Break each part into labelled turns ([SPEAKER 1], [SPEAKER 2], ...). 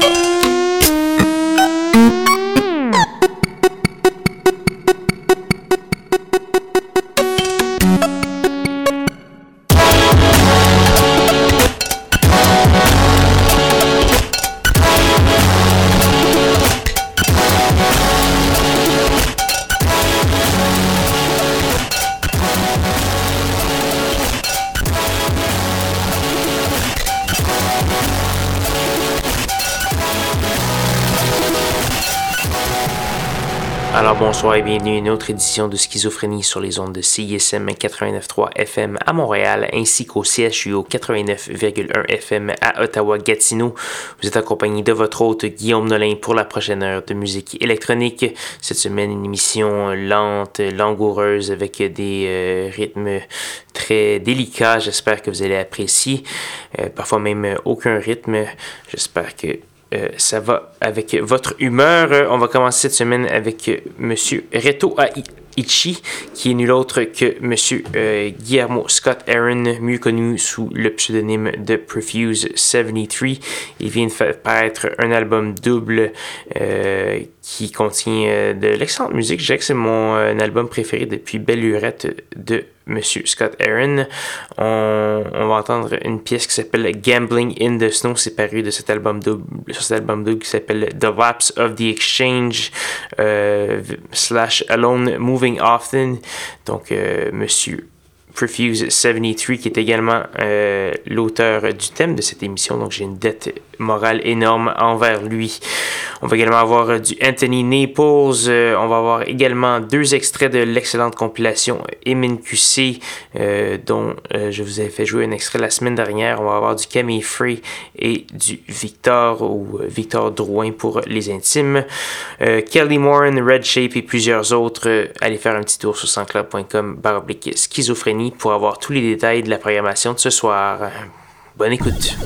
[SPEAKER 1] Bonsoir et bienvenue à une autre édition de Schizophrénie sur les ondes de CISM 89.3 FM à Montréal ainsi qu'au CHU 89.1 FM à Ottawa-Gatineau. Vous êtes accompagné de votre hôte Guillaume Nolin pour la prochaine heure de musique électronique. Cette semaine, une émission lente, langoureuse avec des euh, rythmes très délicats. J'espère que vous allez apprécier. Euh, parfois même aucun rythme. J'espère que euh, ça va avec votre humeur. On va commencer cette semaine avec euh, Monsieur Reto Aichi, qui est nul autre que Monsieur euh, Guillermo Scott Aaron, mieux connu sous le pseudonyme de Perfuse 73. Il vient de faire paraître un album double qui contient de l'excellente musique. Je dirais que c'est mon album préféré depuis Belle Lurette de Monsieur Scott Aaron. On, va entendre une pièce qui s'appelle Gambling in the Snow. C'est paru de cet album double, sur cet album double qui s'appelle The Lapse of the Exchange euh, slash Alone Moving Often. Donc, euh, Monsieur Perfuse 73 qui est également euh, l'auteur du thème de cette émission. Donc, j'ai une dette morale énorme envers lui. On va également avoir euh, du Anthony Naples. Euh, on va avoir également deux extraits de l'excellente compilation Emin QC, euh, dont je vous ai fait jouer un extrait la semaine dernière. On va avoir du Camille Free et du Victor ou Victor Drouin pour les intimes. Kelly Moran, Red Shape et plusieurs autres. allez faire un petit tour sur sansclub.com baroblique schizophrénie pour avoir tous les détails de la programmation de ce soir. Bonne écoute.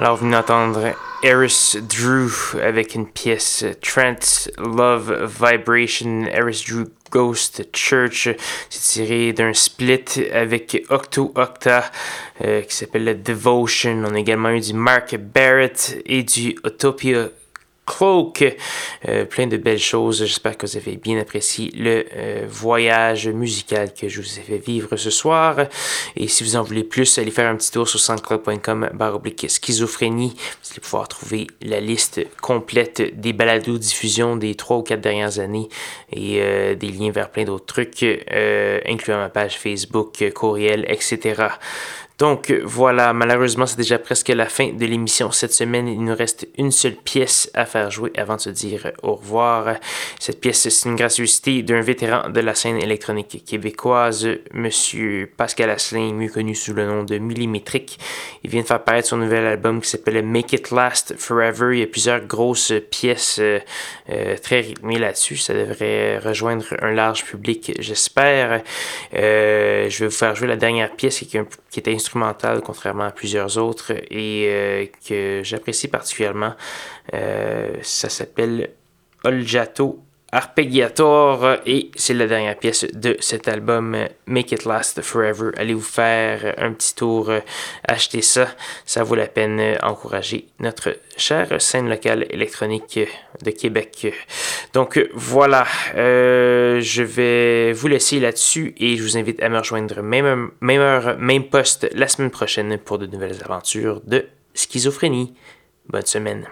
[SPEAKER 1] Alors, vous venez d'entendre Eris Drew avec une pièce Trent Love Vibration, Eris Drew Ghost Church. C'est tiré d'un split avec Octo Octa euh, qui s'appelle Devotion. On a également eu du Mark Barrett et du Utopia Cloak. Euh, plein de belles choses. J'espère que vous avez bien apprécié le euh, voyage musical que je vous ai fait vivre ce soir. Et si vous en voulez plus, allez faire un petit tour sur soundcloud.com baroblique schizophrénie. Vous allez pouvoir trouver la liste complète des balados diffusion des trois ou quatre dernières années et euh, des liens vers plein d'autres trucs, incluant ma page Facebook, courriel, etc. Donc voilà, malheureusement, c'est déjà presque la fin de l'émission cette semaine. Il nous reste une seule pièce à faire jouer avant de se dire au revoir. Cette pièce, c'est une gracieuseté d'un vétéran de la scène électronique québécoise, Monsieur Pascal Asselin, mieux connu sous le nom de Millimétrique. Il vient de faire paraître son nouvel album qui s'appelle Make It Last Forever. Il y a plusieurs grosses pièces euh, euh, très rythmées là-dessus. Ça devrait rejoindre un large public, j'espère. Euh, je vais vous faire jouer la dernière pièce qui est, qui contrairement à plusieurs autres, et euh, que j'apprécie particulièrement. Euh, ça s'appelle Oljato Arpeggiator et c'est la dernière pièce de cet album Make It Last Forever. Allez vous faire un petit tour, achetez ça, ça vaut la peine. Encourager notre chère scène locale électronique de Québec. Donc voilà, euh, je vais vous laisser là-dessus et je vous invite à me rejoindre même, même heure, même poste la semaine prochaine pour de nouvelles aventures de schizophrénie. Bonne semaine.